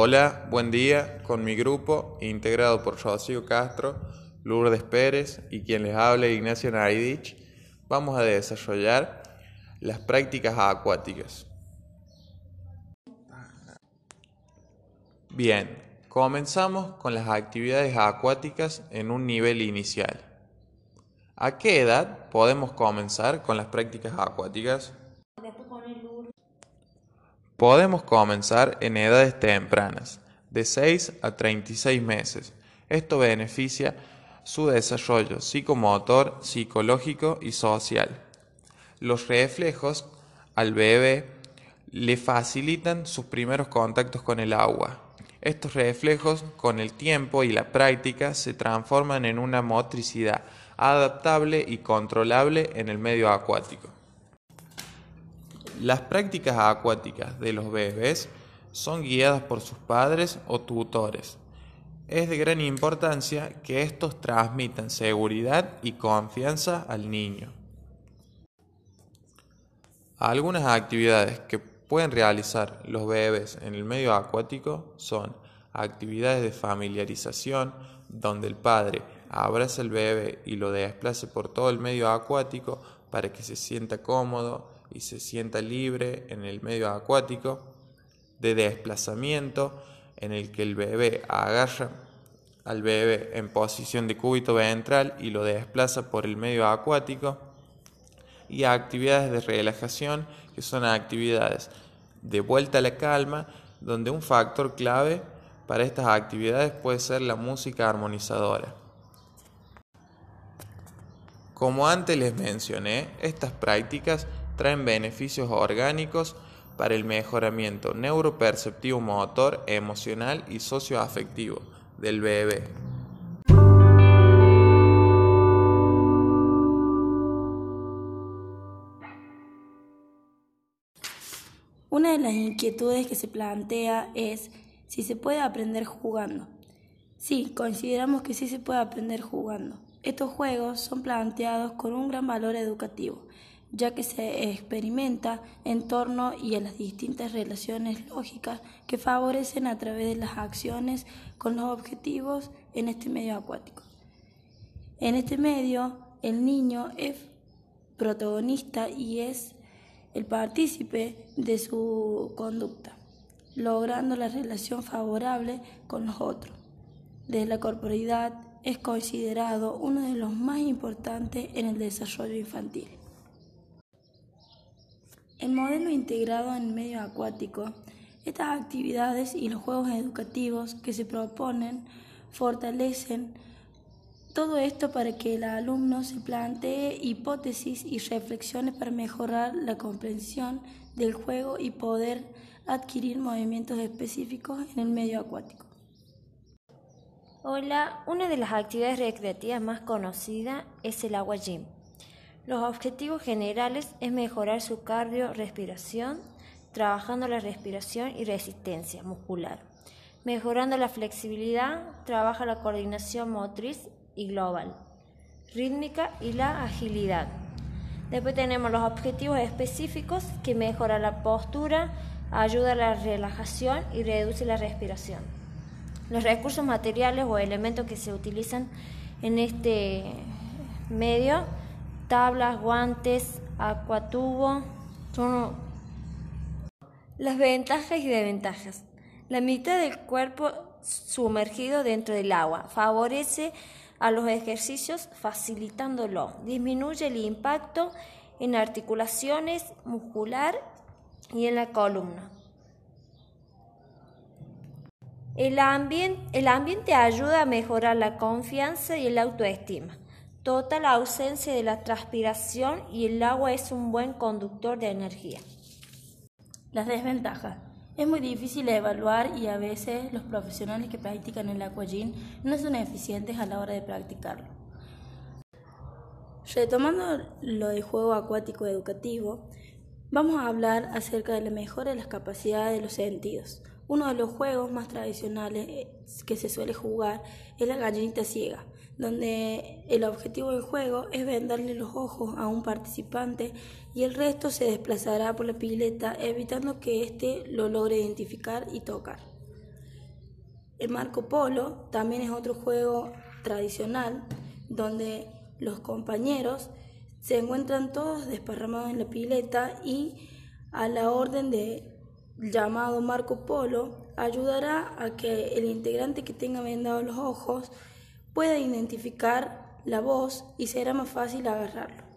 Hola, buen día. Con mi grupo, integrado por Rocío Castro, Lourdes Pérez y quien les habla Ignacio Naidich, vamos a desarrollar las prácticas acuáticas. Bien, comenzamos con las actividades acuáticas en un nivel inicial. ¿A qué edad podemos comenzar con las prácticas acuáticas? Podemos comenzar en edades tempranas, de 6 a 36 meses. Esto beneficia su desarrollo psicomotor, psicológico y social. Los reflejos al bebé le facilitan sus primeros contactos con el agua. Estos reflejos con el tiempo y la práctica se transforman en una motricidad adaptable y controlable en el medio acuático. Las prácticas acuáticas de los bebés son guiadas por sus padres o tutores. Es de gran importancia que estos transmitan seguridad y confianza al niño. Algunas actividades que pueden realizar los bebés en el medio acuático son actividades de familiarización, donde el padre abraza al bebé y lo desplace por todo el medio acuático para que se sienta cómodo y se sienta libre en el medio acuático, de desplazamiento en el que el bebé agarra al bebé en posición de cúbito ventral y lo desplaza por el medio acuático, y actividades de relajación que son actividades de vuelta a la calma, donde un factor clave para estas actividades puede ser la música armonizadora. Como antes les mencioné, estas prácticas traen beneficios orgánicos para el mejoramiento neuroperceptivo motor, emocional y socioafectivo del bebé. Una de las inquietudes que se plantea es si se puede aprender jugando. Sí, consideramos que sí se puede aprender jugando. Estos juegos son planteados con un gran valor educativo ya que se experimenta en torno y a las distintas relaciones lógicas que favorecen a través de las acciones con los objetivos en este medio acuático. En este medio, el niño es protagonista y es el partícipe de su conducta, logrando la relación favorable con los otros. Desde la corporalidad es considerado uno de los más importantes en el desarrollo infantil. El modelo integrado en medio acuático, estas actividades y los juegos educativos que se proponen fortalecen todo esto para que el alumno se plantee hipótesis y reflexiones para mejorar la comprensión del juego y poder adquirir movimientos específicos en el medio acuático. Hola, una de las actividades recreativas más conocidas es el agua gym. Los objetivos generales es mejorar su cardio-respiración, trabajando la respiración y resistencia muscular. Mejorando la flexibilidad, trabaja la coordinación motriz y global, rítmica y la agilidad. Después tenemos los objetivos específicos que mejora la postura, ayuda a la relajación y reduce la respiración. Los recursos materiales o elementos que se utilizan en este medio tablas, guantes, acuatubo, son las ventajas y desventajas. La mitad del cuerpo sumergido dentro del agua favorece a los ejercicios facilitándolo, disminuye el impacto en articulaciones muscular y en la columna. El, ambiente, el ambiente ayuda a mejorar la confianza y el autoestima. Total ausencia de la transpiración y el agua es un buen conductor de energía. Las desventajas. Es muy difícil evaluar y a veces los profesionales que practican el aquagym no son eficientes a la hora de practicarlo. Retomando lo del juego acuático educativo, vamos a hablar acerca de la mejora de las capacidades de los sentidos. Uno de los juegos más tradicionales que se suele jugar es la gallinita ciega donde el objetivo del juego es vendarle los ojos a un participante y el resto se desplazará por la pileta evitando que éste lo logre identificar y tocar. El Marco Polo también es otro juego tradicional donde los compañeros se encuentran todos desparramados en la pileta y a la orden de llamado Marco Polo ayudará a que el integrante que tenga vendados los ojos pueda identificar la voz y será más fácil agarrarlo.